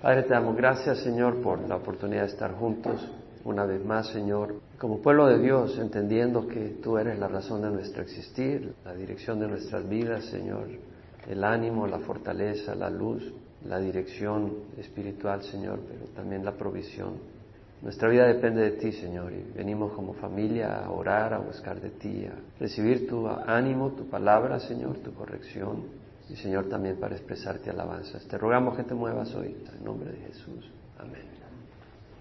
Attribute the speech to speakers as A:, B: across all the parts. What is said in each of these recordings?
A: Padre, te damos gracias, Señor, por la oportunidad de estar juntos una vez más, Señor, como pueblo de Dios, entendiendo que tú eres la razón de nuestro existir, la dirección de nuestras vidas, Señor, el ánimo, la fortaleza, la luz, la dirección espiritual, Señor, pero también la provisión. Nuestra vida depende de ti, Señor, y venimos como familia a orar, a buscar de ti, a recibir tu ánimo, tu palabra, Señor, tu corrección y Señor también para expresarte alabanzas. Te rogamos que te muevas hoy, en nombre de Jesús. Amén.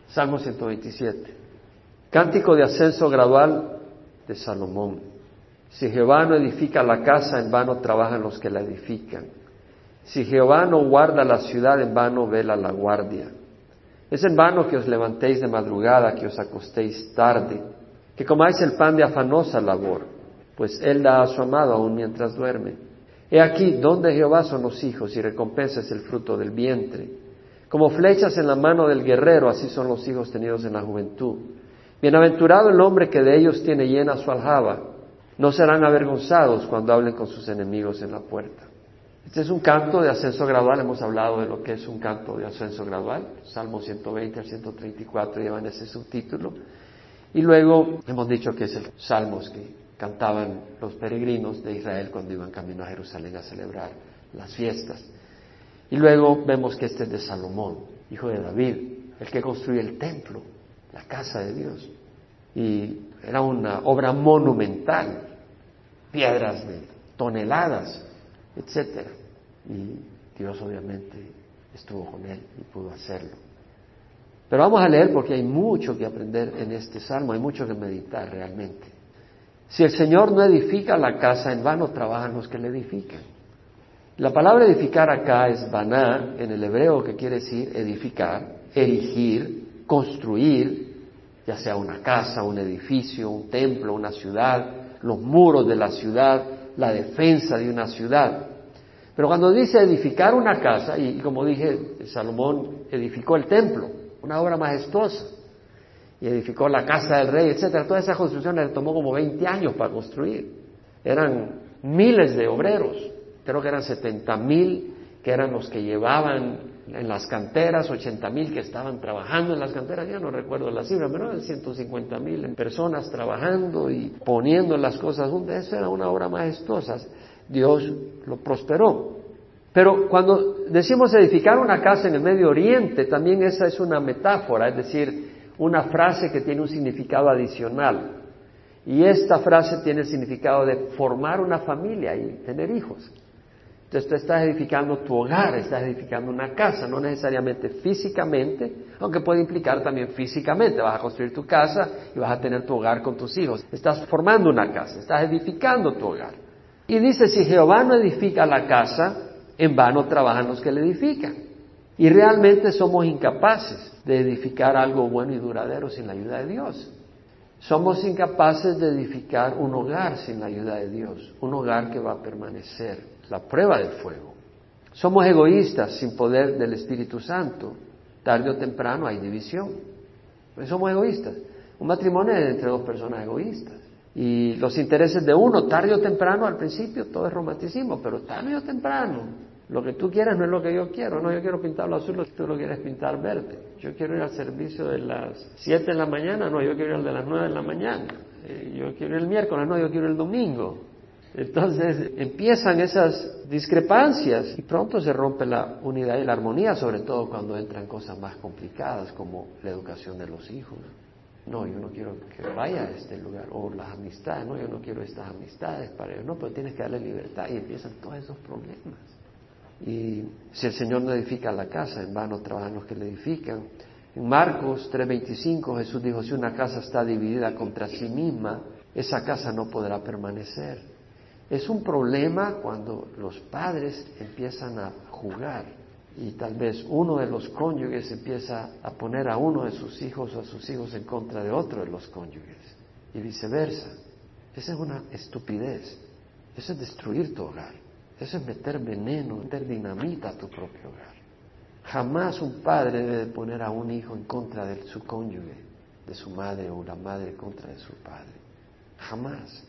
A: Salmo 127. Cántico de ascenso gradual de Salomón. Si Jehová no edifica la casa, en vano trabajan los que la edifican. Si Jehová no guarda la ciudad, en vano vela la guardia. Es en vano que os levantéis de madrugada, que os acostéis tarde, que comáis el pan de afanosa labor, pues él da a su amado aún mientras duerme. He aquí, donde Jehová son los hijos y recompensa es el fruto del vientre. Como flechas en la mano del guerrero, así son los hijos tenidos en la juventud. Bienaventurado el hombre que de ellos tiene llena su aljaba. No serán avergonzados cuando hablen con sus enemigos en la puerta. Este es un canto de ascenso gradual. Hemos hablado de lo que es un canto de ascenso gradual. Salmo 120 al 134 llevan ese subtítulo. Y luego hemos dicho que es el Salmos que cantaban los peregrinos de Israel cuando iban camino a Jerusalén a celebrar las fiestas. Y luego vemos que este es de Salomón, hijo de David, el que construyó el templo, la casa de Dios. Y era una obra monumental, piedras de toneladas, etc. Y Dios obviamente estuvo con él y pudo hacerlo. Pero vamos a leer porque hay mucho que aprender en este salmo, hay mucho que meditar realmente. Si el Señor no edifica la casa, en vano trabajan los que le edifican. La palabra edificar acá es baná, en el hebreo que quiere decir edificar, erigir, construir, ya sea una casa, un edificio, un templo, una ciudad, los muros de la ciudad, la defensa de una ciudad. Pero cuando dice edificar una casa, y como dije, Salomón edificó el templo, una obra majestuosa, y edificó la casa del rey, etcétera. Toda esa construcción le tomó como 20 años para construir. Eran miles de obreros, creo que eran 70 mil que eran los que llevaban en las canteras, 80 mil que estaban trabajando en las canteras, ya no recuerdo la cifra, pero eran 150 mil personas trabajando y poniendo las cosas juntas. Eso era una obra majestuosa. Dios lo prosperó. Pero cuando decimos edificar una casa en el Medio Oriente, también esa es una metáfora, es decir, una frase que tiene un significado adicional. Y esta frase tiene el significado de formar una familia y tener hijos. Entonces tú estás edificando tu hogar, estás edificando una casa, no necesariamente físicamente, aunque puede implicar también físicamente. Vas a construir tu casa y vas a tener tu hogar con tus hijos. Estás formando una casa, estás edificando tu hogar. Y dice, si Jehová no edifica la casa, en vano trabajan los que le edifican. Y realmente somos incapaces de edificar algo bueno y duradero sin la ayuda de Dios. Somos incapaces de edificar un hogar sin la ayuda de Dios, un hogar que va a permanecer, la prueba del fuego. Somos egoístas sin poder del Espíritu Santo. Tarde o temprano hay división. Pues somos egoístas. Un matrimonio es entre dos personas egoístas. Y los intereses de uno, tarde o temprano, al principio todo es romanticismo, pero tarde o temprano lo que tú quieras no es lo que yo quiero. No, yo quiero pintarlo azul, tú lo quieres pintar verde. Yo quiero ir al servicio de las 7 de la mañana, no, yo quiero ir al de las 9 de la mañana. Eh, yo quiero ir el miércoles, no, yo quiero ir el domingo. Entonces empiezan esas discrepancias y pronto se rompe la unidad y la armonía, sobre todo cuando entran cosas más complicadas como la educación de los hijos. No, yo no quiero que vaya a este lugar. O las amistades, no, yo no quiero estas amistades para ellos. No, pero tienes que darle libertad y empiezan todos esos problemas. Y si el Señor no edifica la casa, en vano trabajan los que le edifican. En Marcos 3:25 Jesús dijo, si una casa está dividida contra sí misma, esa casa no podrá permanecer. Es un problema cuando los padres empiezan a jugar y tal vez uno de los cónyuges empieza a poner a uno de sus hijos o a sus hijos en contra de otro de los cónyuges y viceversa. Esa es una estupidez. Eso es destruir tu hogar. Eso es meter veneno, meter dinamita a tu propio hogar. Jamás un padre debe poner a un hijo en contra de su cónyuge, de su madre o la madre en contra de su padre. Jamás.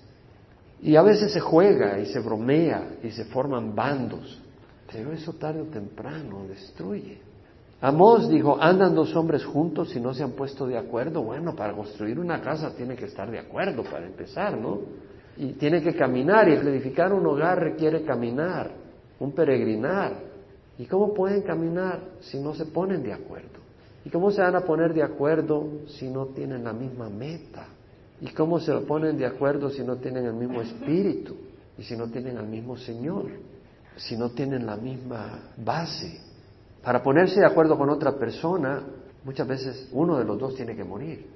A: Y a veces se juega y se bromea y se forman bandos, pero eso tarde o temprano destruye. Amós dijo, andan dos hombres juntos si no se han puesto de acuerdo. Bueno, para construir una casa tiene que estar de acuerdo para empezar, ¿no? Y tiene que caminar y edificar un hogar requiere caminar, un peregrinar. ¿Y cómo pueden caminar si no se ponen de acuerdo? ¿Y cómo se van a poner de acuerdo si no tienen la misma meta? ¿Y cómo se ponen de acuerdo si no tienen el mismo espíritu? ¿Y si no tienen al mismo Señor? Si no tienen la misma base. Para ponerse de acuerdo con otra persona, muchas veces uno de los dos tiene que morir,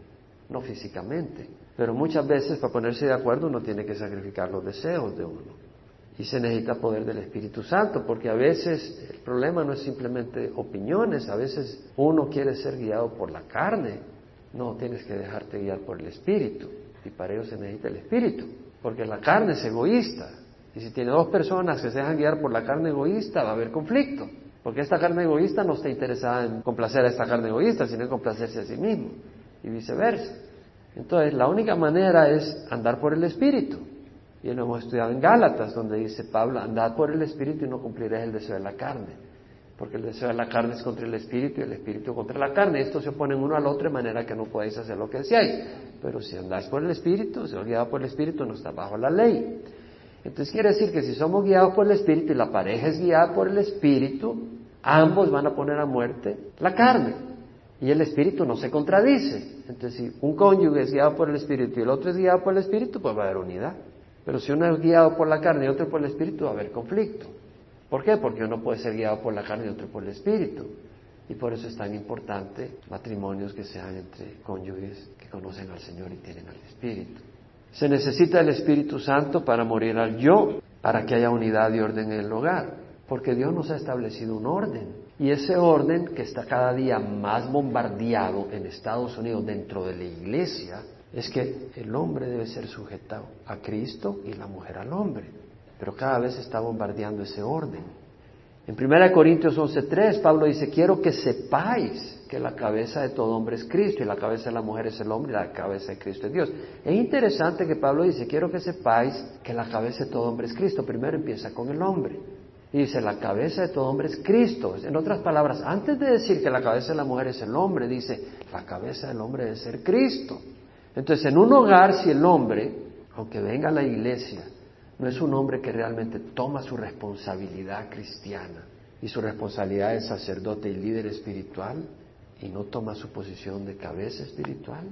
A: no físicamente, pero muchas veces para ponerse de acuerdo uno tiene que sacrificar los deseos de uno. Y se necesita poder del Espíritu Santo, porque a veces el problema no es simplemente opiniones, a veces uno quiere ser guiado por la carne. No, tienes que dejarte guiar por el Espíritu. Y para ello se necesita el Espíritu, porque la carne es egoísta. Y si tiene dos personas que se dejan guiar por la carne egoísta, va a haber conflicto. Porque esta carne egoísta no está interesada en complacer a esta carne egoísta, sino en complacerse a sí mismo. Y viceversa. Entonces, la única manera es andar por el Espíritu. Y lo hemos estudiado en Gálatas, donde dice Pablo, andad por el Espíritu y no cumpliréis el deseo de la carne. Porque el deseo de la carne es contra el Espíritu y el Espíritu contra la carne. Estos se oponen uno al otro de manera que no podéis hacer lo que deseáis. Pero si andáis por el Espíritu, si os guiado por el Espíritu, no está bajo la ley. Entonces quiere decir que si somos guiados por el Espíritu y la pareja es guiada por el Espíritu, ambos van a poner a muerte la carne. Y el Espíritu no se contradice. Entonces si un cónyuge es guiado por el Espíritu y el otro es guiado por el Espíritu, pues va a haber unidad. Pero si uno es guiado por la carne y otro por el Espíritu, va a haber conflicto. ¿Por qué? Porque uno puede ser guiado por la carne y otro por el Espíritu. Y por eso es tan importante matrimonios que sean entre cónyuges que conocen al Señor y tienen al Espíritu. Se necesita el Espíritu Santo para morir al yo, para que haya unidad y orden en el hogar, porque Dios nos ha establecido un orden. Y ese orden que está cada día más bombardeado en Estados Unidos dentro de la iglesia es que el hombre debe ser sujetado a Cristo y la mujer al hombre. Pero cada vez está bombardeando ese orden. En 1 Corintios 11:3 Pablo dice, quiero que sepáis que la cabeza de todo hombre es Cristo y la cabeza de la mujer es el hombre y la cabeza de Cristo es Dios. Es interesante que Pablo dice, quiero que sepáis que la cabeza de todo hombre es Cristo. Primero empieza con el hombre. Y dice, la cabeza de todo hombre es Cristo. En otras palabras, antes de decir que la cabeza de la mujer es el hombre, dice, la cabeza del hombre debe ser Cristo. Entonces, en un hogar, si el hombre, aunque venga a la iglesia, no es un hombre que realmente toma su responsabilidad cristiana y su responsabilidad de sacerdote y líder espiritual y no toma su posición de cabeza espiritual,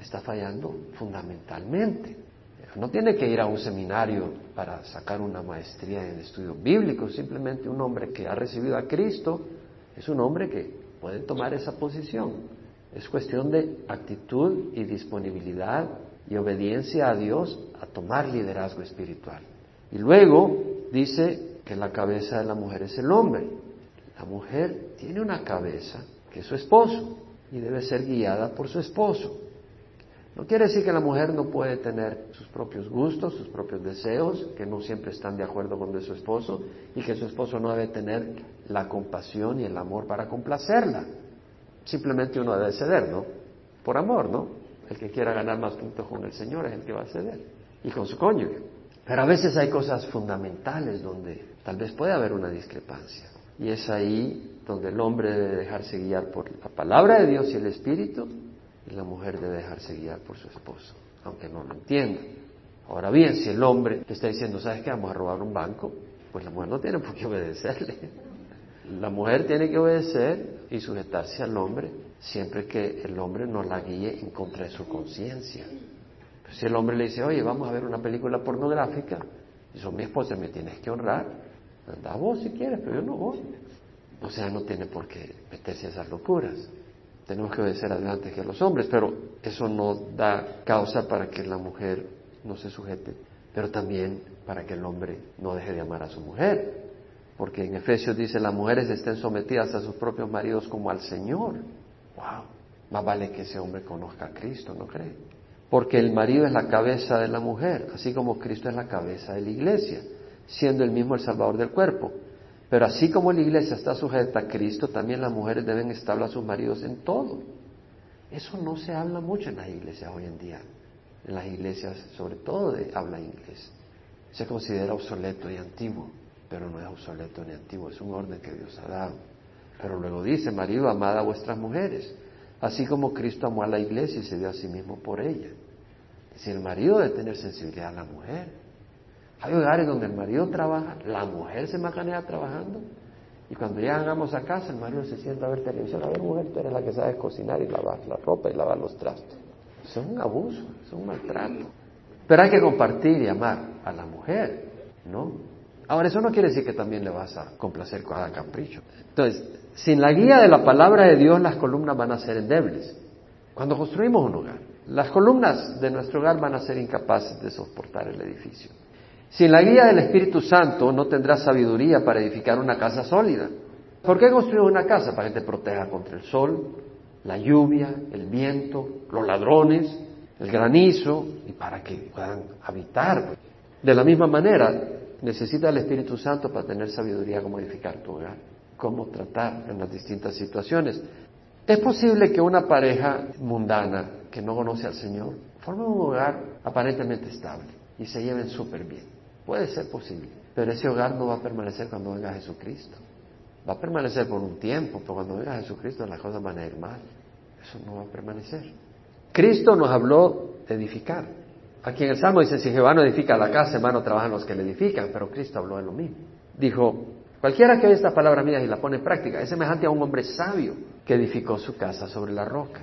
A: está fallando fundamentalmente. No tiene que ir a un seminario para sacar una maestría en estudios bíblicos, simplemente un hombre que ha recibido a Cristo es un hombre que puede tomar esa posición. Es cuestión de actitud y disponibilidad y obediencia a Dios a tomar liderazgo espiritual. Y luego dice que la cabeza de la mujer es el hombre. La mujer tiene una cabeza que es su esposo y debe ser guiada por su esposo. No quiere decir que la mujer no puede tener sus propios gustos, sus propios deseos, que no siempre están de acuerdo con de su esposo y que su esposo no debe tener la compasión y el amor para complacerla. Simplemente uno debe ceder, ¿no? Por amor, ¿no? El que quiera ganar más puntos con el Señor es el que va a ceder y con su cónyuge. Pero a veces hay cosas fundamentales donde tal vez puede haber una discrepancia. Y es ahí donde el hombre debe dejarse guiar por la palabra de Dios y el Espíritu, y la mujer debe dejarse guiar por su esposo, aunque no lo entienda. Ahora bien, si el hombre le está diciendo, ¿sabes qué? Vamos a robar un banco, pues la mujer no tiene por qué obedecerle. La mujer tiene que obedecer y sujetarse al hombre siempre que el hombre no la guíe en contra de su conciencia. Si el hombre le dice, oye, vamos a ver una película pornográfica, dice, mi esposa, me tienes que honrar, anda vos si quieres, pero yo no voy. O sea, no tiene por qué meterse a esas locuras. Tenemos que obedecer adelante que los hombres, pero eso no da causa para que la mujer no se sujete, pero también para que el hombre no deje de amar a su mujer. Porque en Efesios dice, las mujeres estén sometidas a sus propios maridos como al Señor. ¡Wow! Más vale que ese hombre conozca a Cristo, ¿no cree? porque el marido es la cabeza de la mujer, así como Cristo es la cabeza de la iglesia, siendo el mismo el salvador del cuerpo. Pero así como la iglesia está sujeta a Cristo, también las mujeres deben establecer a sus maridos en todo. Eso no se habla mucho en las iglesias hoy en día, en las iglesias sobre todo de habla inglés. Se considera obsoleto y antiguo, pero no es obsoleto ni antiguo, es un orden que Dios ha dado. Pero luego dice, marido, amad a vuestras mujeres, así como Cristo amó a la iglesia y se dio a sí mismo por ella. Si el marido debe tener sensibilidad a la mujer. Hay hogares donde el marido trabaja, la mujer se macanea trabajando, y cuando llegamos a casa el marido se sienta a ver televisión, a ver mujer, tú eres la que sabe cocinar y lavar la ropa y lavar los trastos. Eso es un abuso, es un maltrato. Pero hay que compartir y amar a la mujer, ¿no? Ahora, eso no quiere decir que también le vas a complacer cada capricho. Entonces, sin la guía de la palabra de Dios, las columnas van a ser endebles. Cuando construimos un hogar, las columnas de nuestro hogar van a ser incapaces de soportar el edificio. Sin la guía del Espíritu Santo, no tendrás sabiduría para edificar una casa sólida. ¿Por qué construir una casa? Para que te proteja contra el sol, la lluvia, el viento, los ladrones, el granizo, y para que puedan habitar. De la misma manera, necesita el Espíritu Santo para tener sabiduría cómo edificar tu hogar, cómo tratar en las distintas situaciones. Es posible que una pareja mundana que no conoce al Señor forme un hogar aparentemente estable y se lleven súper bien. Puede ser posible, pero ese hogar no va a permanecer cuando venga Jesucristo. Va a permanecer por un tiempo, pero cuando venga Jesucristo las cosas van a ir mal. Eso no va a permanecer. Cristo nos habló de edificar. Aquí en el Salmo dice, si Jehová no edifica la casa, hermano, trabajan los que le edifican, pero Cristo habló de lo mismo. Dijo, cualquiera que oye esta palabra mía y la pone en práctica, es semejante a un hombre sabio que edificó su casa sobre la roca.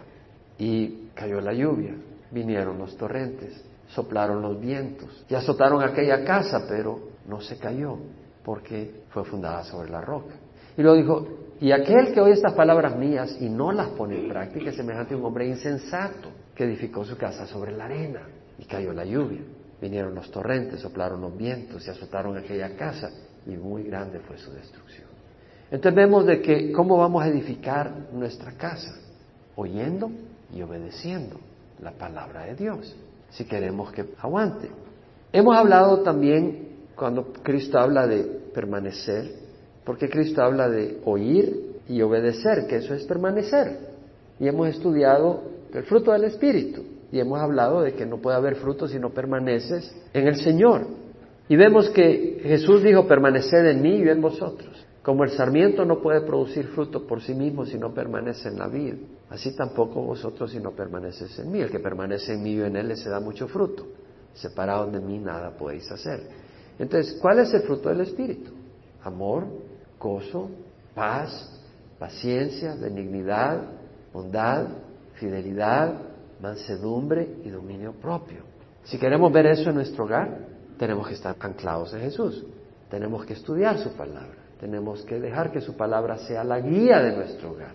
A: Y cayó la lluvia, vinieron los torrentes, soplaron los vientos y azotaron aquella casa, pero no se cayó porque fue fundada sobre la roca. Y luego dijo, y aquel que oye estas palabras mías y no las pone en práctica es semejante a un hombre insensato que edificó su casa sobre la arena y cayó la lluvia. Vinieron los torrentes, soplaron los vientos y azotaron aquella casa y muy grande fue su destrucción. Entonces vemos de que cómo vamos a edificar nuestra casa, oyendo y obedeciendo la palabra de Dios, si queremos que aguante. Hemos hablado también cuando Cristo habla de permanecer, porque Cristo habla de oír y obedecer, que eso es permanecer. Y hemos estudiado el fruto del Espíritu. Y hemos hablado de que no puede haber fruto si no permaneces en el Señor. Y vemos que Jesús dijo, permaneced en mí y en vosotros. Como el sarmiento no puede producir fruto por sí mismo si no permanece en la vid, así tampoco vosotros si no permaneces en mí. El que permanece en mí y en él se da mucho fruto. Separado de mí nada podéis hacer. Entonces, ¿cuál es el fruto del Espíritu? Amor, gozo, paz, paciencia, benignidad, bondad, fidelidad, mansedumbre y dominio propio. Si queremos ver eso en nuestro hogar, tenemos que estar anclados en Jesús. Tenemos que estudiar su palabra. Tenemos que dejar que su palabra sea la guía de nuestro hogar.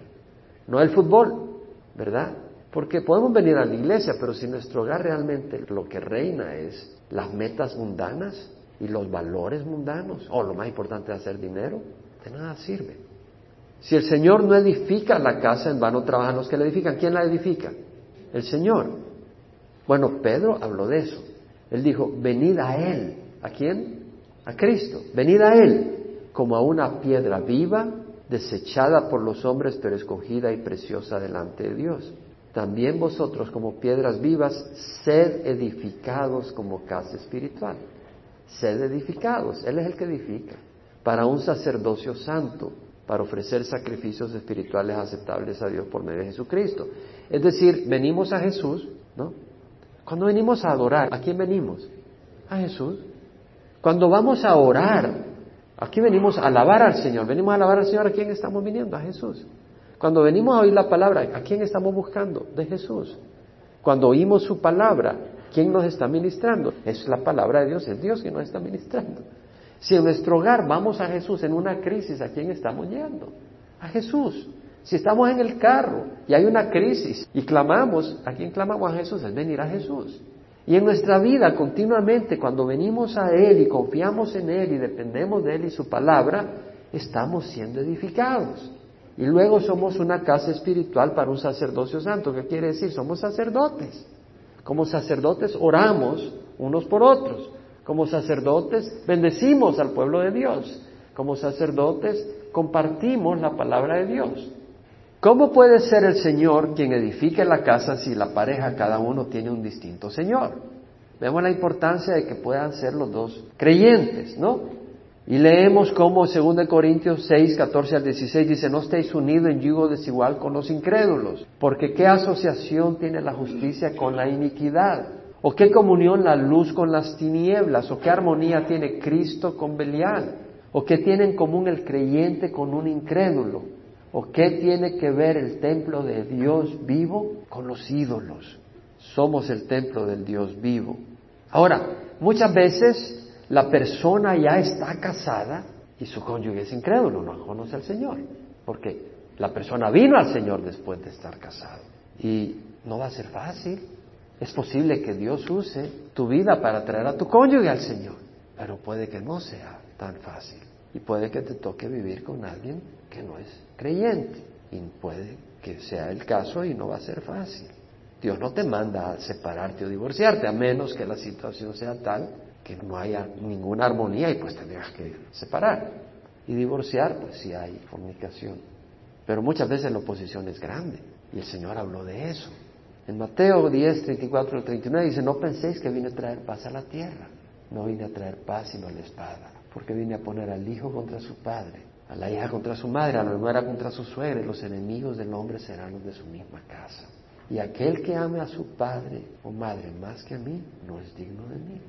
A: No el fútbol, ¿verdad? Porque podemos venir a la iglesia, pero si nuestro hogar realmente lo que reina es las metas mundanas y los valores mundanos, o lo más importante es hacer dinero, de nada sirve. Si el Señor no edifica la casa, en vano trabajan los que la edifican. ¿Quién la edifica? el Señor. Bueno, Pedro habló de eso. Él dijo, venid a Él. ¿A quién? A Cristo. Venid a Él como a una piedra viva, desechada por los hombres, pero escogida y preciosa delante de Dios. También vosotros como piedras vivas, sed edificados como casa espiritual. Sed edificados. Él es el que edifica. Para un sacerdocio santo, para ofrecer sacrificios espirituales aceptables a Dios por medio de Jesucristo. Es decir, venimos a Jesús, ¿no? Cuando venimos a adorar, ¿a quién venimos? A Jesús. Cuando vamos a orar, aquí venimos a alabar al Señor. Venimos a alabar al Señor, ¿a quién estamos viniendo? A Jesús. Cuando venimos a oír la palabra, ¿a quién estamos buscando? De Jesús. Cuando oímos su palabra, ¿quién nos está ministrando? Es la palabra de Dios, es Dios que nos está ministrando. Si en nuestro hogar vamos a Jesús en una crisis, ¿a quién estamos yendo? A Jesús. Si estamos en el carro y hay una crisis y clamamos, ¿a quién clamamos a Jesús? Es venir a Jesús. Y en nuestra vida continuamente, cuando venimos a Él y confiamos en Él y dependemos de Él y su palabra, estamos siendo edificados. Y luego somos una casa espiritual para un sacerdocio santo. ¿Qué quiere decir? Somos sacerdotes. Como sacerdotes oramos unos por otros. Como sacerdotes bendecimos al pueblo de Dios. Como sacerdotes compartimos la palabra de Dios. ¿Cómo puede ser el Señor quien edifique la casa si la pareja cada uno tiene un distinto Señor? Vemos la importancia de que puedan ser los dos creyentes, ¿no? Y leemos como 2 Corintios 6, 14 al 16 dice, no estéis unidos en yugo desigual con los incrédulos, porque ¿qué asociación tiene la justicia con la iniquidad? ¿O qué comunión la luz con las tinieblas? ¿O qué armonía tiene Cristo con Belial? ¿O qué tiene en común el creyente con un incrédulo? ¿O qué tiene que ver el templo de Dios vivo con los ídolos? Somos el templo del Dios vivo. Ahora, muchas veces la persona ya está casada y su cónyuge es incrédulo, no conoce al Señor, porque la persona vino al Señor después de estar casado. Y no va a ser fácil. Es posible que Dios use tu vida para traer a tu cónyuge al Señor, pero puede que no sea tan fácil. Y puede que te toque vivir con alguien que no es creyente. Y puede que sea el caso y no va a ser fácil. Dios no te manda a separarte o divorciarte, a menos que la situación sea tal que no haya ninguna armonía y pues tendrías que separar. Y divorciar, pues si hay fornicación. Pero muchas veces la oposición es grande y el Señor habló de eso. En Mateo 10, 34 al 39 dice, no penséis que vine a traer paz a la tierra. No vine a traer paz sino la espada, porque vine a poner al hijo contra su padre, a la hija contra su madre, a la nuera contra su suegra, y los enemigos del hombre serán los de su misma casa. Y aquel que ame a su padre o madre más que a mí, no es digno de mí.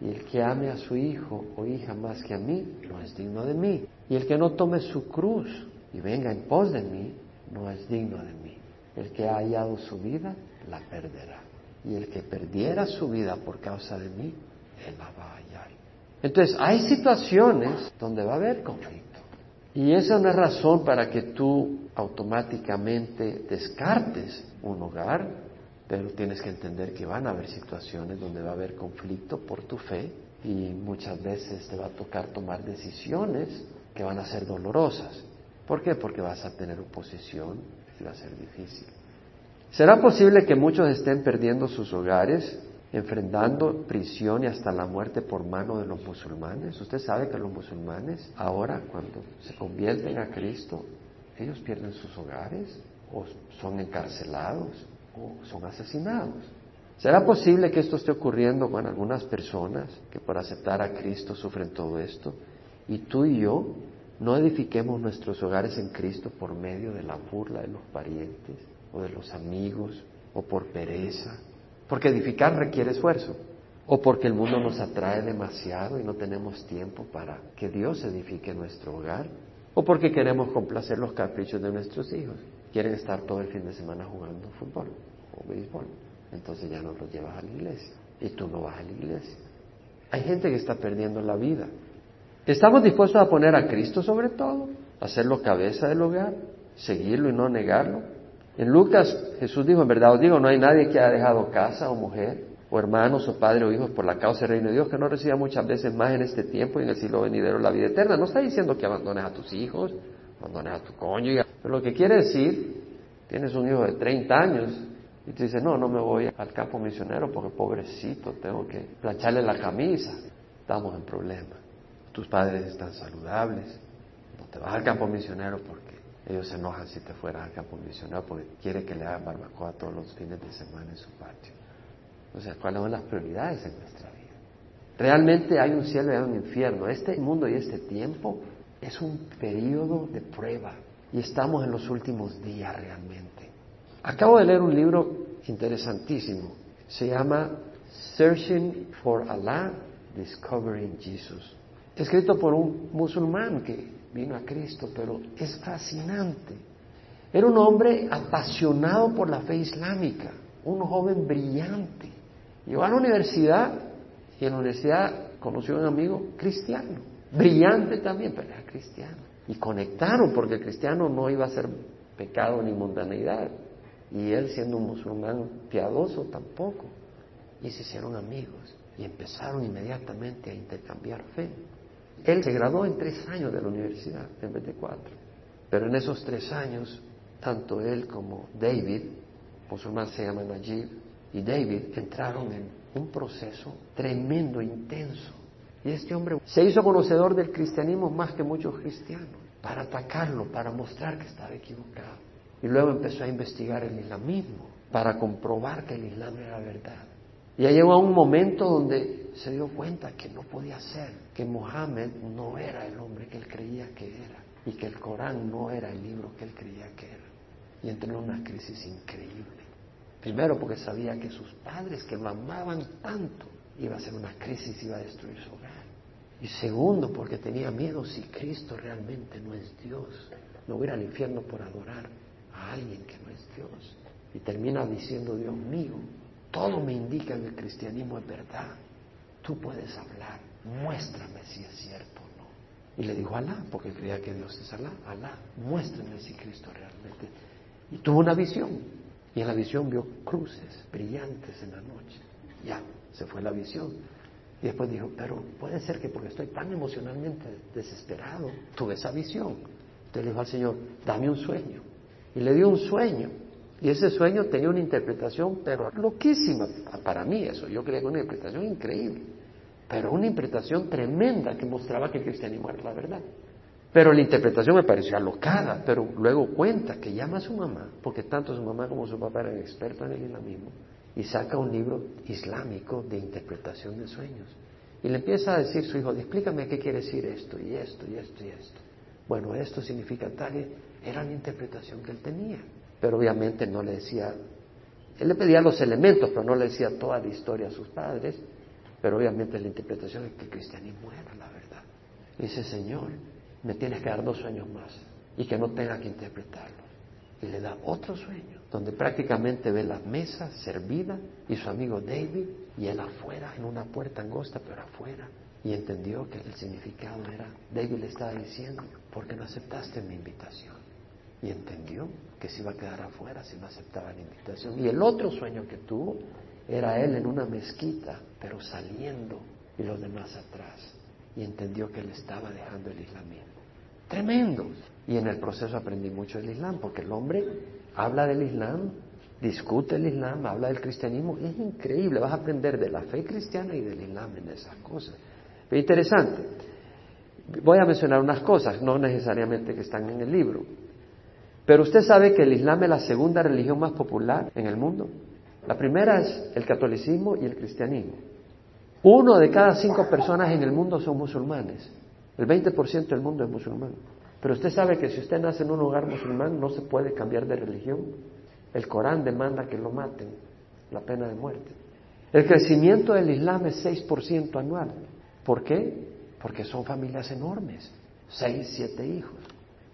A: Y el que ame a su hijo o hija más que a mí, no es digno de mí. Y el que no tome su cruz y venga en pos de mí, no es digno de mí. El que ha hallado su vida, la perderá. Y el que perdiera su vida por causa de mí, él la va a hallar. Entonces, hay situaciones donde va a haber conflicto. Y esa no es razón para que tú automáticamente descartes un hogar pero tienes que entender que van a haber situaciones donde va a haber conflicto por tu fe y muchas veces te va a tocar tomar decisiones que van a ser dolorosas. ¿Por qué? Porque vas a tener oposición y va a ser difícil. ¿Será posible que muchos estén perdiendo sus hogares, enfrentando prisión y hasta la muerte por mano de los musulmanes? Usted sabe que los musulmanes ahora, cuando se convierten a Cristo, ellos pierden sus hogares o son encarcelados son asesinados. ¿Será posible que esto esté ocurriendo con algunas personas que por aceptar a Cristo sufren todo esto? Y tú y yo no edifiquemos nuestros hogares en Cristo por medio de la burla de los parientes o de los amigos o por pereza. Porque edificar requiere esfuerzo. O porque el mundo nos atrae demasiado y no tenemos tiempo para que Dios edifique nuestro hogar. O porque queremos complacer los caprichos de nuestros hijos. Quieren estar todo el fin de semana jugando fútbol béisbol. Entonces ya no los llevas a la iglesia y tú no vas a la iglesia. Hay gente que está perdiendo la vida. ¿Estamos dispuestos a poner a Cristo sobre todo? ¿Hacerlo cabeza del hogar? ¿Seguirlo y no negarlo? En Lucas Jesús dijo, en verdad os digo, no hay nadie que haya dejado casa o mujer, o hermanos o padre o hijos por la causa del reino de Dios que no reciba muchas veces más en este tiempo y en el siglo venidero la vida eterna. No está diciendo que abandones a tus hijos, abandones a tu cónyuge, pero lo que quiere decir, tienes un hijo de 30 años y tú dices, no, no me voy al campo misionero porque pobrecito, tengo que plancharle la camisa. Estamos en problema. Tus padres están saludables. No te vas al campo misionero porque ellos se enojan si te fueras al campo misionero porque quiere que le hagan barbacoa todos los fines de semana en su patio. O sea, ¿cuáles son las prioridades en nuestra vida? Realmente hay un cielo y hay un infierno. Este mundo y este tiempo es un periodo de prueba y estamos en los últimos días realmente. Acabo de leer un libro interesantísimo. Se llama Searching for Allah, Discovering Jesus. Escrito por un musulmán que vino a Cristo, pero es fascinante. Era un hombre apasionado por la fe islámica, un joven brillante. Llegó a la universidad y en la universidad conoció a un amigo cristiano, brillante también, pero era cristiano. Y conectaron porque el cristiano no iba a ser pecado ni mundanidad. Y él siendo un musulmán piadoso tampoco. Y se hicieron amigos y empezaron inmediatamente a intercambiar fe. Él se graduó en tres años de la universidad en vez de cuatro. Pero en esos tres años, tanto él como David, musulmán se llama Najib, y David entraron en un proceso tremendo, intenso. Y este hombre se hizo conocedor del cristianismo más que muchos cristianos, para atacarlo, para mostrar que estaba equivocado. Y luego empezó a investigar el islamismo para comprobar que el islam era verdad. Ya llegó a un momento donde se dio cuenta que no podía ser, que Mohammed no era el hombre que él creía que era y que el Corán no era el libro que él creía que era. Y entró en una crisis increíble. Primero porque sabía que sus padres, que lo amaban tanto, iba a ser una crisis, iba a destruir su hogar. Y segundo porque tenía miedo si Cristo realmente no es Dios. No voy al infierno por adorar a alguien que no es Dios. Y termina diciendo, Dios mío, todo me indica que el cristianismo es verdad. Tú puedes hablar, muéstrame si es cierto o no. Y le dijo Alá, porque creía que Dios es Alá, Alá, muéstrame si Cristo realmente. Y tuvo una visión. Y en la visión vio cruces brillantes en la noche. Ya, se fue la visión. Y después dijo, pero puede ser que porque estoy tan emocionalmente desesperado, tuve esa visión. Entonces le dijo al Señor, dame un sueño. Y le dio un sueño. Y ese sueño tenía una interpretación, pero loquísima para mí eso. Yo creía que una interpretación increíble, pero una interpretación tremenda que mostraba que el cristianismo era la verdad. Pero la interpretación me pareció alocada, pero luego cuenta que llama a su mamá, porque tanto su mamá como su papá eran expertos en el islamismo, y saca un libro islámico de interpretación de sueños. Y le empieza a decir su hijo, explícame qué quiere decir esto y esto y esto y esto. Bueno, esto significa tal, era la interpretación que él tenía pero obviamente no le decía, él le pedía los elementos, pero no le decía toda la historia a sus padres, pero obviamente la interpretación es que el cristianismo era la verdad. dice, Señor, me tienes que dar dos sueños más y que no tenga que interpretarlos. Y le da otro sueño, donde prácticamente ve la mesa servida y su amigo David y él afuera, en una puerta angosta, pero afuera. Y entendió que el significado era, David le estaba diciendo, ¿por qué no aceptaste mi invitación? Y entendió que se iba a quedar afuera si no aceptaba la invitación. Y el otro sueño que tuvo era él en una mezquita, pero saliendo y los demás atrás. Y entendió que él estaba dejando el islamismo. Tremendo. Y en el proceso aprendí mucho del Islam, porque el hombre habla del Islam, discute el Islam, habla del cristianismo. Es increíble, vas a aprender de la fe cristiana y del Islam en esas cosas. Es interesante. Voy a mencionar unas cosas, no necesariamente que están en el libro. Pero usted sabe que el Islam es la segunda religión más popular en el mundo. La primera es el catolicismo y el cristianismo. Uno de cada cinco personas en el mundo son musulmanes. El 20% del mundo es musulmán. Pero usted sabe que si usted nace en un hogar musulmán no se puede cambiar de religión. El Corán demanda que lo maten, la pena de muerte. El crecimiento del Islam es 6% anual. ¿Por qué? Porque son familias enormes, seis, siete hijos.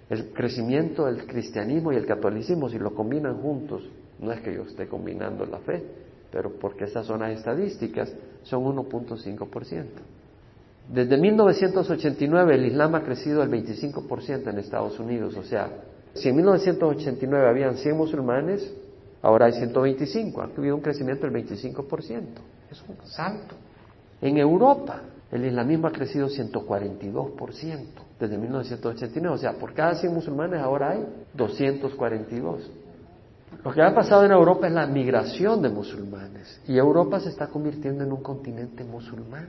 A: El crecimiento del cristianismo y el catolicismo, si lo combinan juntos, no es que yo esté combinando la fe, pero porque esas son las estadísticas, son 1.5%. Desde 1989 el Islam ha crecido el 25% en Estados Unidos, o sea, si en 1989 habían 100 musulmanes, ahora hay 125, ha habido un crecimiento del 25%, es un salto. En Europa el islamismo ha crecido 142% desde 1989. O sea, por cada 100 musulmanes ahora hay 242. Lo que ha pasado en Europa es la migración de musulmanes y Europa se está convirtiendo en un continente musulmán.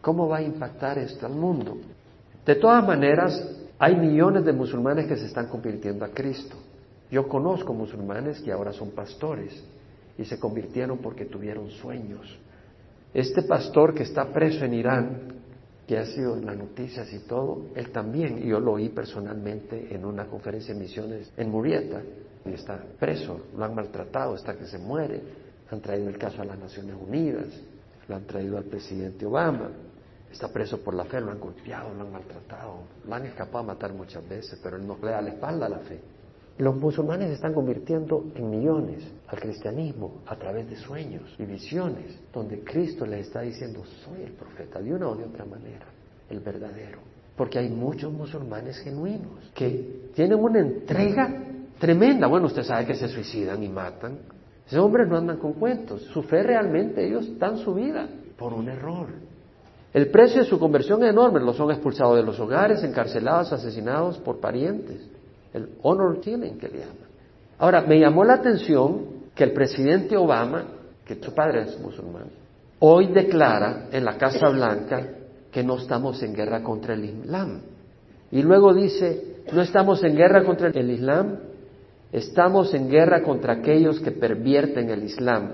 A: ¿Cómo va a impactar esto al mundo? De todas maneras, hay millones de musulmanes que se están convirtiendo a Cristo. Yo conozco musulmanes que ahora son pastores y se convirtieron porque tuvieron sueños. Este pastor que está preso en Irán que ha sido en las noticias y todo, él también, y yo lo oí personalmente en una conferencia de misiones en Murieta, y está preso, lo han maltratado hasta que se muere, han traído el caso a las Naciones Unidas, lo han traído al presidente Obama, está preso por la fe, lo han golpeado, lo han maltratado, lo han escapado a matar muchas veces, pero él no le da la espalda a la fe. Los musulmanes están convirtiendo en millones al cristianismo a través de sueños y visiones, donde Cristo les está diciendo, soy el profeta, de una o de otra manera, el verdadero. Porque hay muchos musulmanes genuinos que tienen una entrega tremenda. Bueno, usted sabe que se suicidan y matan. Esos hombres no andan con cuentos. Su fe realmente, ellos dan su vida por un error. El precio de su conversión es enorme. Los son expulsados de los hogares, encarcelados, asesinados por parientes. El honor tienen que le llaman. Ahora, me llamó la atención que el presidente Obama, que su padre es musulmán, hoy declara en la Casa Blanca que no estamos en guerra contra el Islam. Y luego dice, no estamos en guerra contra el Islam, estamos en guerra contra aquellos que pervierten el Islam.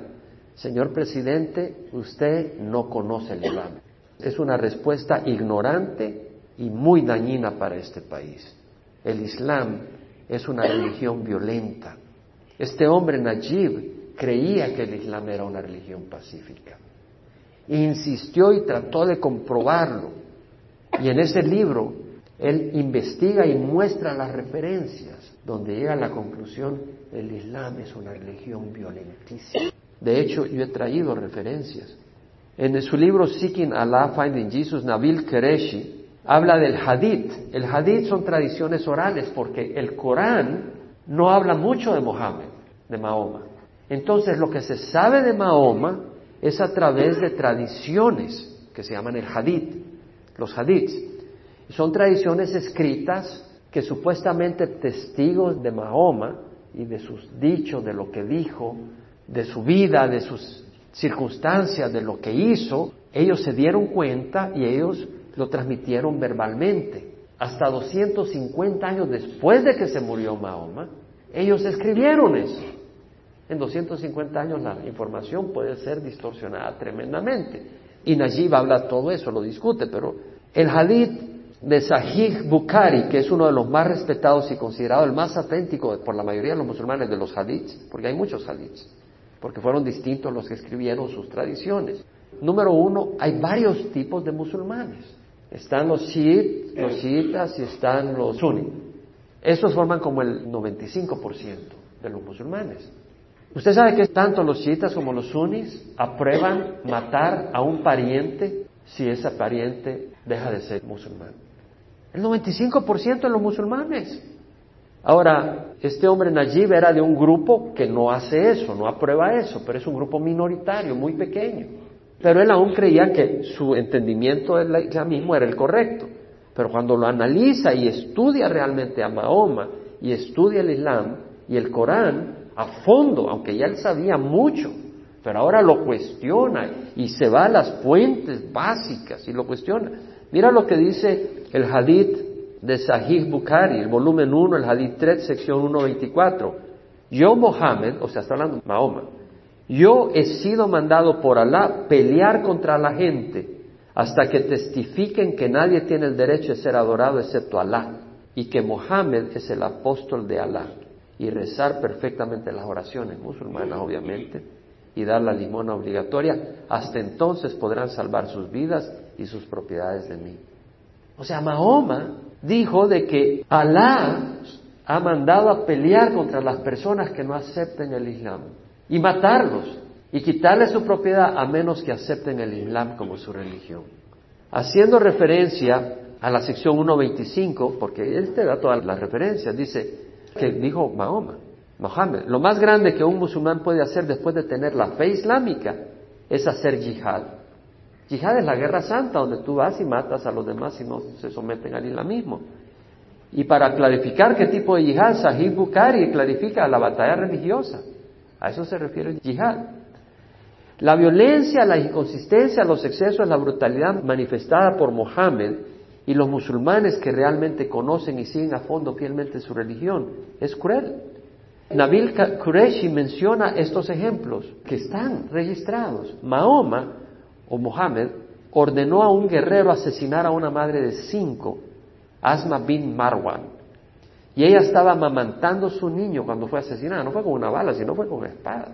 A: señor presidente, usted no conoce el Islam. Es una respuesta ignorante y muy dañina para este país. El Islam es una religión violenta. Este hombre Najib creía que el Islam era una religión pacífica. Insistió y trató de comprobarlo. Y en ese libro él investiga y muestra las referencias donde llega a la conclusión el Islam es una religión violentísima. De hecho, yo he traído referencias. En su libro Seeking Allah, Finding Jesus, Nabil Qureshi habla del hadith. El hadith son tradiciones orales porque el Corán no habla mucho de Mohammed, de Mahoma. Entonces, lo que se sabe de Mahoma es a través de tradiciones que se llaman el hadith, los hadiths. Son tradiciones escritas que supuestamente testigos de Mahoma y de sus dichos, de lo que dijo, de su vida, de sus circunstancias, de lo que hizo, ellos se dieron cuenta y ellos lo transmitieron verbalmente. Hasta 250 años después de que se murió Mahoma, ellos escribieron eso. En 250 años la información puede ser distorsionada tremendamente. Y Najib habla todo eso, lo discute, pero el hadith de Sahih Bukhari, que es uno de los más respetados y considerado el más auténtico por la mayoría de los musulmanes de los hadiths, porque hay muchos hadiths, porque fueron distintos los que escribieron sus tradiciones. Número uno, hay varios tipos de musulmanes. Están los chiitas, los chiitas y están los sunni. Esos forman como el 95% de los musulmanes. Usted sabe que tanto los chiitas como los sunnis aprueban matar a un pariente si ese pariente deja de ser musulmán. El 95% de los musulmanes. Ahora, este hombre Najib era de un grupo que no hace eso, no aprueba eso, pero es un grupo minoritario, muy pequeño. Pero él aún creía que su entendimiento del islamismo era el correcto. Pero cuando lo analiza y estudia realmente a Mahoma y estudia el Islam y el Corán a fondo, aunque ya él sabía mucho, pero ahora lo cuestiona y se va a las fuentes básicas y lo cuestiona. Mira lo que dice el hadith de Sahih Bukhari, el volumen 1, el hadith 3, sección 1.24. Yo, Mohammed, o sea, está hablando Mahoma, yo he sido mandado por Alá pelear contra la gente hasta que testifiquen que nadie tiene el derecho de ser adorado excepto Alá y que Mohammed es el apóstol de Alá y rezar perfectamente las oraciones musulmanas, obviamente, y dar la limona obligatoria, hasta entonces podrán salvar sus vidas y sus propiedades de mí. O sea, Mahoma dijo de que Alá ha mandado a pelear contra las personas que no acepten el Islam y matarlos y quitarles su propiedad a menos que acepten el Islam como su religión. Haciendo referencia a la sección 1.25, porque él te da todas las referencias, dice que dijo Mahoma, Mohammed, lo más grande que un musulmán puede hacer después de tener la fe islámica es hacer yihad. Yihad es la guerra santa donde tú vas y matas a los demás y no se someten al islamismo. Y para clarificar qué tipo de yihad, Sahih Bukhari clarifica la batalla religiosa. A eso se refiere el yihad. La violencia, la inconsistencia, los excesos, la brutalidad manifestada por Mohammed y los musulmanes que realmente conocen y siguen a fondo fielmente su religión es cruel. Nabil Qureshi menciona estos ejemplos que están registrados. Mahoma o Mohammed ordenó a un guerrero asesinar a una madre de cinco, Asma bin Marwan. Y ella estaba amamantando a su niño cuando fue asesinada. No fue con una bala, sino fue con una espada.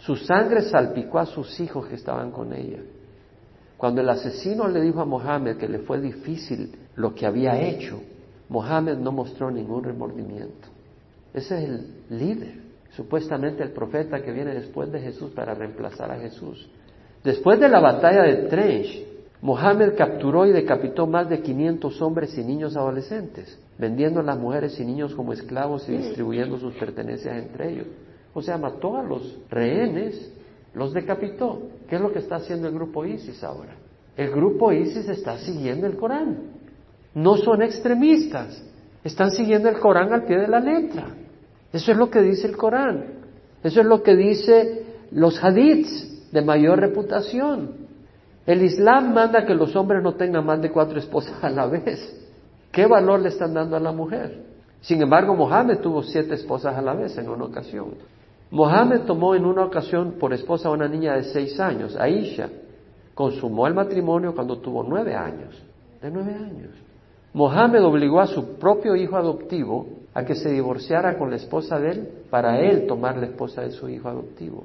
A: Su sangre salpicó a sus hijos que estaban con ella. Cuando el asesino le dijo a Mohammed que le fue difícil lo que había hecho, Mohammed no mostró ningún remordimiento. Ese es el líder, supuestamente el profeta que viene después de Jesús para reemplazar a Jesús. Después de la batalla de Trench, Mohammed capturó y decapitó más de 500 hombres y niños adolescentes, vendiendo a las mujeres y niños como esclavos y distribuyendo sus pertenencias entre ellos. O sea, mató a los rehenes, los decapitó. ¿Qué es lo que está haciendo el grupo ISIS ahora? El grupo ISIS está siguiendo el Corán. No son extremistas, están siguiendo el Corán al pie de la letra. Eso es lo que dice el Corán. Eso es lo que dice los hadiths de mayor reputación. El Islam manda que los hombres no tengan más de cuatro esposas a la vez. ¿Qué valor le están dando a la mujer? Sin embargo, Mohammed tuvo siete esposas a la vez en una ocasión. Mohammed tomó en una ocasión por esposa a una niña de seis años, Aisha. Consumó el matrimonio cuando tuvo nueve años. De nueve años. Mohammed obligó a su propio hijo adoptivo a que se divorciara con la esposa de él para él tomar la esposa de su hijo adoptivo.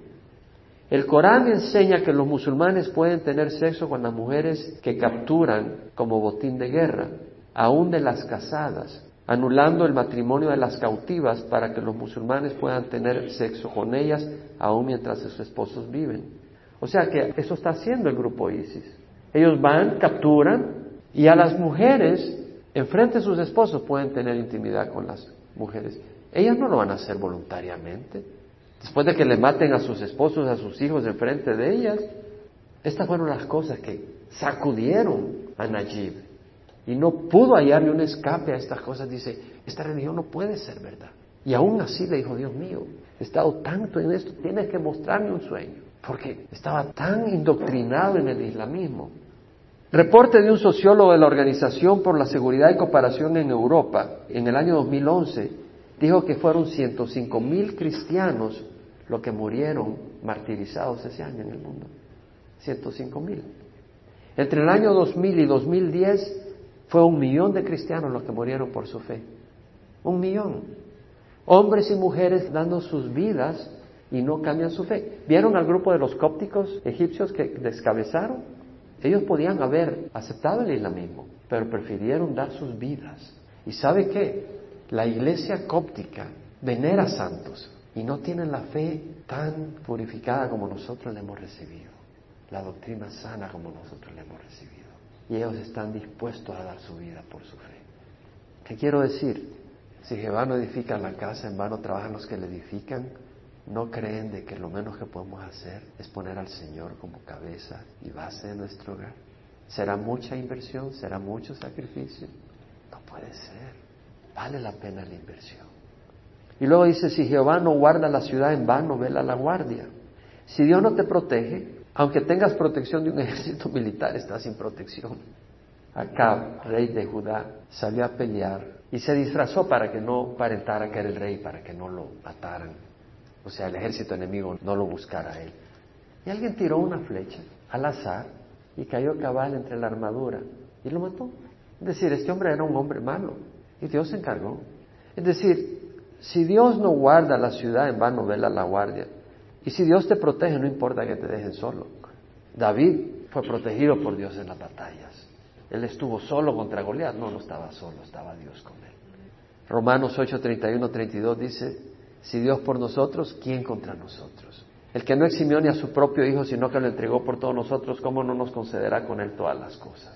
A: El Corán enseña que los musulmanes pueden tener sexo con las mujeres que capturan como botín de guerra, aún de las casadas, anulando el matrimonio de las cautivas para que los musulmanes puedan tener sexo con ellas aún mientras sus esposos viven. O sea que eso está haciendo el grupo ISIS. Ellos van, capturan y a las mujeres, enfrente de sus esposos, pueden tener intimidad con las mujeres. Ellas no lo van a hacer voluntariamente. Después de que le maten a sus esposos, a sus hijos enfrente de ellas, estas fueron las cosas que sacudieron a Najib y no pudo hallarle un escape a estas cosas, dice, esta religión no puede ser verdad. Y aún así le dijo, Dios mío, he estado tanto en esto, tienes que mostrarme un sueño, porque estaba tan indoctrinado en el islamismo. Reporte de un sociólogo de la Organización por la Seguridad y Cooperación en Europa en el año 2011 dijo que fueron 105 mil cristianos los que murieron martirizados ese año en el mundo. 105 mil. Entre el año 2000 y 2010 fue un millón de cristianos los que murieron por su fe. Un millón. Hombres y mujeres dando sus vidas y no cambian su fe. ¿Vieron al grupo de los cópticos egipcios que descabezaron? Ellos podían haber aceptado el islamismo, pero prefirieron dar sus vidas. ¿Y sabe qué? La iglesia cóptica venera santos y no tienen la fe tan purificada como nosotros le hemos recibido, la doctrina sana como nosotros le hemos recibido y ellos están dispuestos a dar su vida por su fe. ¿Qué quiero decir? Si Jehová no edifica la casa, en vano trabajan los que le edifican. ¿No creen de que lo menos que podemos hacer es poner al Señor como cabeza y base de nuestro hogar? ¿Será mucha inversión? ¿Será mucho sacrificio? No puede ser. Vale la pena la inversión. Y luego dice, si Jehová no guarda la ciudad en vano, vela la guardia. Si Dios no te protege, aunque tengas protección de un ejército militar, estás sin protección. Acab, rey de Judá, salió a pelear y se disfrazó para que no aparentara que era el rey, para que no lo mataran. O sea, el ejército enemigo no lo buscara a él. Y alguien tiró una flecha al azar y cayó cabal entre la armadura y lo mató. Es decir, este hombre era un hombre malo y Dios se encargó. Es decir, si Dios no guarda la ciudad, en vano vela la guardia. Y si Dios te protege, no importa que te dejen solo. David fue protegido por Dios en las batallas. Él estuvo solo contra Goliat. No, no estaba solo, estaba Dios con él. Romanos 8, 31, 32 dice, si Dios por nosotros, ¿quién contra nosotros? El que no eximió ni a su propio Hijo, sino que lo entregó por todos nosotros, ¿cómo no nos concederá con él todas las cosas?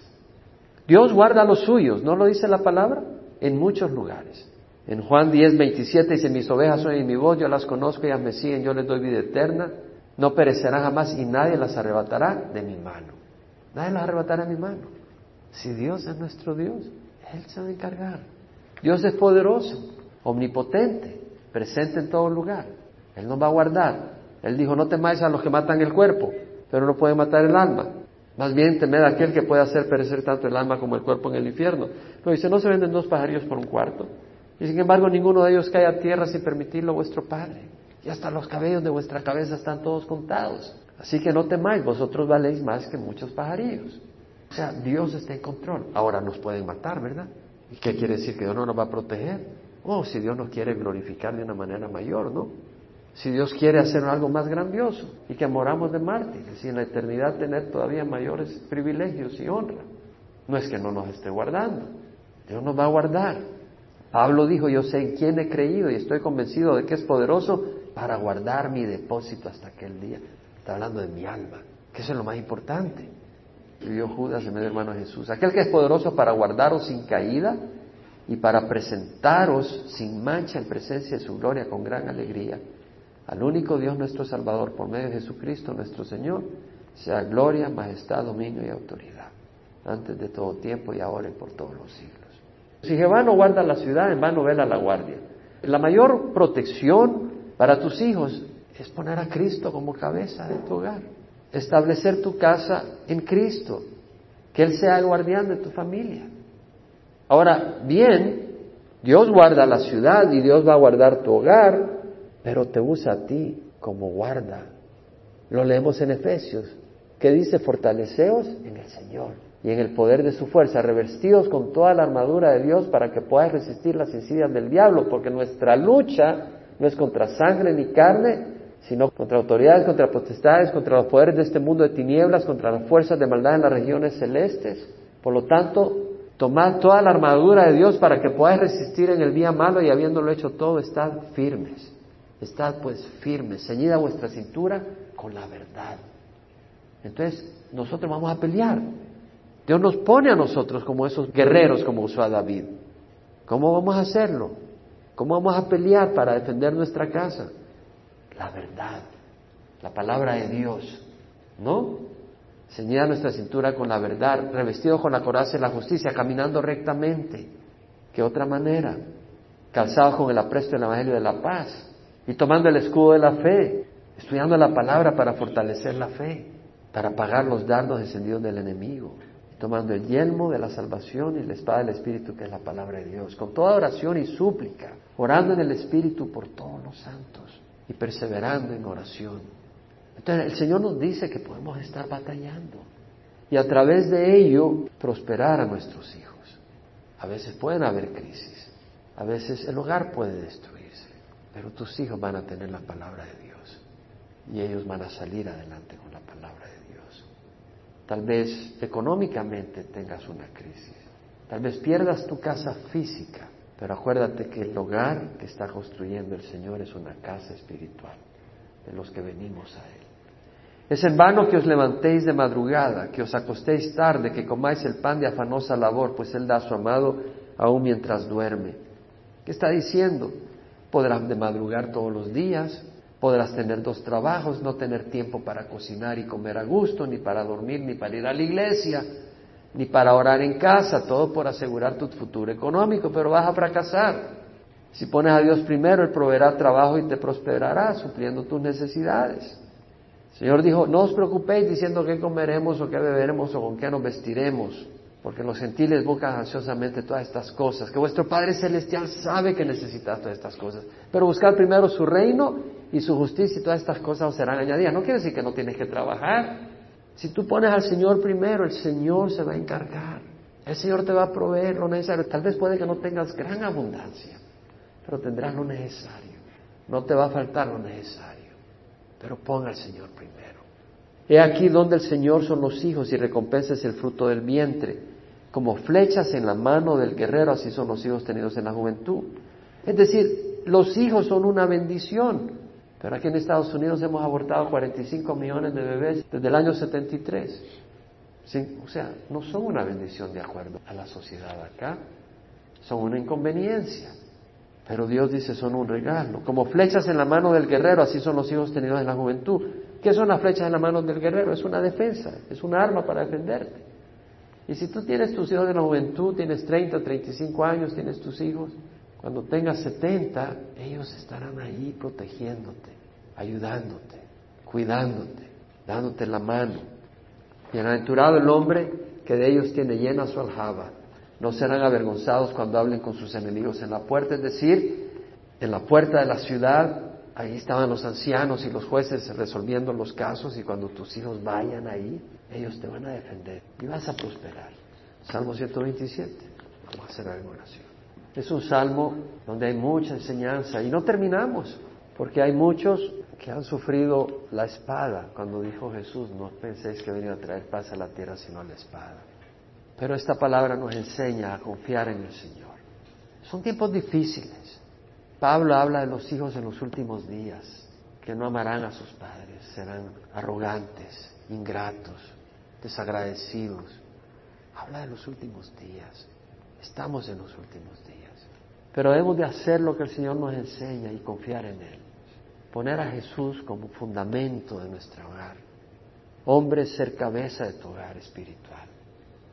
A: Dios guarda los suyos, ¿no lo dice la palabra? En muchos lugares. En Juan 10, 27 dice, mis ovejas oyen mi voz, yo las conozco, ellas me siguen, yo les doy vida eterna, no perecerán jamás y nadie las arrebatará de mi mano. Nadie las arrebatará de mi mano. Si Dios es nuestro Dios, Él se va a encargar. Dios es poderoso, omnipotente, presente en todo lugar. Él nos va a guardar. Él dijo, no temáis a los que matan el cuerpo, pero no pueden matar el alma. Más bien temed a aquel que puede hacer perecer tanto el alma como el cuerpo en el infierno. Pero dice, no se venden dos pajarillos por un cuarto. Y sin embargo ninguno de ellos cae a tierra sin permitirlo vuestro Padre. Y hasta los cabellos de vuestra cabeza están todos contados. Así que no temáis, vosotros valéis más que muchos pajarillos. O sea, Dios está en control. Ahora nos pueden matar, ¿verdad? ¿Y qué quiere decir? Que Dios no nos va a proteger. Oh, si Dios nos quiere glorificar de una manera mayor, ¿no? Si Dios quiere hacer algo más grandioso y que moramos de mártires y en la eternidad tener todavía mayores privilegios y honra. No es que no nos esté guardando. Dios nos va a guardar. Pablo dijo, yo sé en quién he creído y estoy convencido de que es poderoso para guardar mi depósito hasta aquel día. Está hablando de mi alma, que eso es lo más importante. Y Judas en medio hermano Jesús. Aquel que es poderoso para guardaros sin caída y para presentaros sin mancha en presencia de su gloria con gran alegría. Al único Dios nuestro Salvador, por medio de Jesucristo nuestro Señor, sea gloria, majestad, dominio y autoridad, antes de todo tiempo y ahora y por todos los siglos. Si Jehová no guarda la ciudad, en vano vela la guardia. La mayor protección para tus hijos es poner a Cristo como cabeza de tu hogar. Establecer tu casa en Cristo. Que Él sea el guardián de tu familia. Ahora, bien, Dios guarda la ciudad y Dios va a guardar tu hogar, pero te usa a ti como guarda. Lo leemos en Efesios, que dice, fortaleceos en el Señor y en el poder de su fuerza, revestidos con toda la armadura de Dios para que podáis resistir las insidias del diablo, porque nuestra lucha no es contra sangre ni carne, sino contra autoridades, contra potestades, contra los poderes de este mundo de tinieblas, contra las fuerzas de maldad en las regiones celestes. Por lo tanto, tomad toda la armadura de Dios para que podáis resistir en el día malo y habiéndolo hecho todo, estad firmes. Estad pues firmes, ceñida vuestra cintura con la verdad. Entonces, nosotros vamos a pelear. Dios nos pone a nosotros como esos guerreros como usó a David. ¿Cómo vamos a hacerlo? ¿Cómo vamos a pelear para defender nuestra casa? La verdad, la palabra de Dios, ¿no? Ceñida nuestra cintura con la verdad, revestido con la coraza de la justicia, caminando rectamente. ¿Qué otra manera? Calzados con el apresto del Evangelio de la paz y tomando el escudo de la fe, estudiando la palabra para fortalecer la fe, para apagar los dardos encendidos del enemigo, tomando el yelmo de la salvación y la espada del Espíritu, que es la palabra de Dios, con toda oración y súplica, orando en el Espíritu por todos los santos y perseverando en oración. Entonces el Señor nos dice que podemos estar batallando y a través de ello prosperar a nuestros hijos. A veces pueden haber crisis, a veces el hogar puede destruir pero tus hijos van a tener la palabra de Dios y ellos van a salir adelante con la palabra de Dios. Tal vez económicamente tengas una crisis, tal vez pierdas tu casa física, pero acuérdate que el hogar que está construyendo el Señor es una casa espiritual de los que venimos a Él. Es en vano que os levantéis de madrugada, que os acostéis tarde, que comáis el pan de afanosa labor, pues Él da a su amado aún mientras duerme. ¿Qué está diciendo? Podrás de madrugar todos los días, podrás tener dos trabajos, no tener tiempo para cocinar y comer a gusto, ni para dormir, ni para ir a la iglesia, ni para orar en casa, todo por asegurar tu futuro económico, pero vas a fracasar. Si pones a Dios primero, Él proveerá trabajo y te prosperará, supliendo tus necesidades. El Señor dijo, no os preocupéis diciendo qué comeremos o qué beberemos o con qué nos vestiremos porque los gentiles buscan ansiosamente todas estas cosas, que vuestro Padre Celestial sabe que necesitas todas estas cosas, pero buscar primero su reino y su justicia y todas estas cosas os serán añadidas. No quiere decir que no tienes que trabajar. Si tú pones al Señor primero, el Señor se va a encargar. El Señor te va a proveer lo necesario. Tal vez puede que no tengas gran abundancia, pero tendrás lo necesario. No te va a faltar lo necesario, pero ponga al Señor primero. He aquí donde el Señor son los hijos y recompensas el fruto del vientre como flechas en la mano del guerrero, así son los hijos tenidos en la juventud. Es decir, los hijos son una bendición. Pero aquí en Estados Unidos hemos abortado 45 millones de bebés desde el año 73. o sea, no son una bendición de acuerdo a la sociedad acá, son una inconveniencia. Pero Dios dice son un regalo. Como flechas en la mano del guerrero, así son los hijos tenidos en la juventud. ¿Qué son las flechas en la mano del guerrero? Es una defensa, es un arma para defenderte. Y si tú tienes tus hijos de la juventud, tienes 30, 35 años, tienes tus hijos, cuando tengas 70, ellos estarán ahí protegiéndote, ayudándote, cuidándote, dándote la mano. Bienaventurado el hombre que de ellos tiene llena su aljaba. No serán avergonzados cuando hablen con sus enemigos en la puerta, es decir, en la puerta de la ciudad, ahí estaban los ancianos y los jueces resolviendo los casos y cuando tus hijos vayan ahí, ellos te van a defender y vas a prosperar. Salmo 127. Vamos a hacer algo oración. Es un salmo donde hay mucha enseñanza y no terminamos, porque hay muchos que han sufrido la espada. Cuando dijo Jesús, no penséis que venía a traer paz a la tierra, sino la espada. Pero esta palabra nos enseña a confiar en el Señor. Son tiempos difíciles. Pablo habla de los hijos en los últimos días, que no amarán a sus padres, serán arrogantes, ingratos, desagradecidos. Habla de los últimos días. Estamos en los últimos días. Pero debemos de hacer lo que el Señor nos enseña y confiar en Él. Poner a Jesús como fundamento de nuestro hogar. Hombres, ser cabeza de tu hogar espiritual.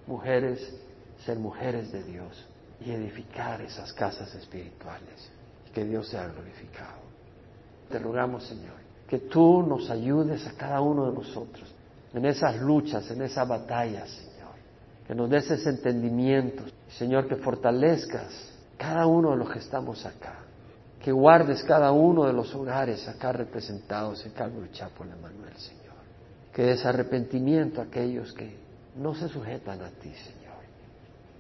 A: Mujeres, ser mujeres de Dios y edificar esas casas espirituales. Y que Dios sea glorificado. Te rogamos, Señor, que tú nos ayudes a cada uno de nosotros en esas luchas, en esas batallas, Señor. Que nos des ese Señor, que fortalezcas cada uno de los que estamos acá. que guardes cada uno de los hogares acá representados en Calvary Chapel, Emanuel, Señor. Que des arrepentimiento a aquellos que no se sujetan a ti, Señor.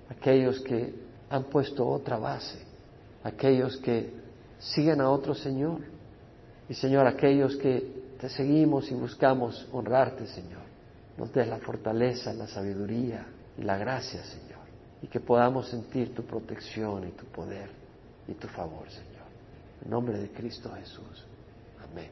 A: Aquellos que han puesto otra base. Aquellos que siguen a otro Señor. Y Señor, aquellos que te seguimos y buscamos honrarte, Señor. Nos des la fortaleza, la sabiduría y la gracia, Señor. Y que podamos sentir tu protección y tu poder y tu favor, Señor. En nombre de Cristo Jesús. Amén.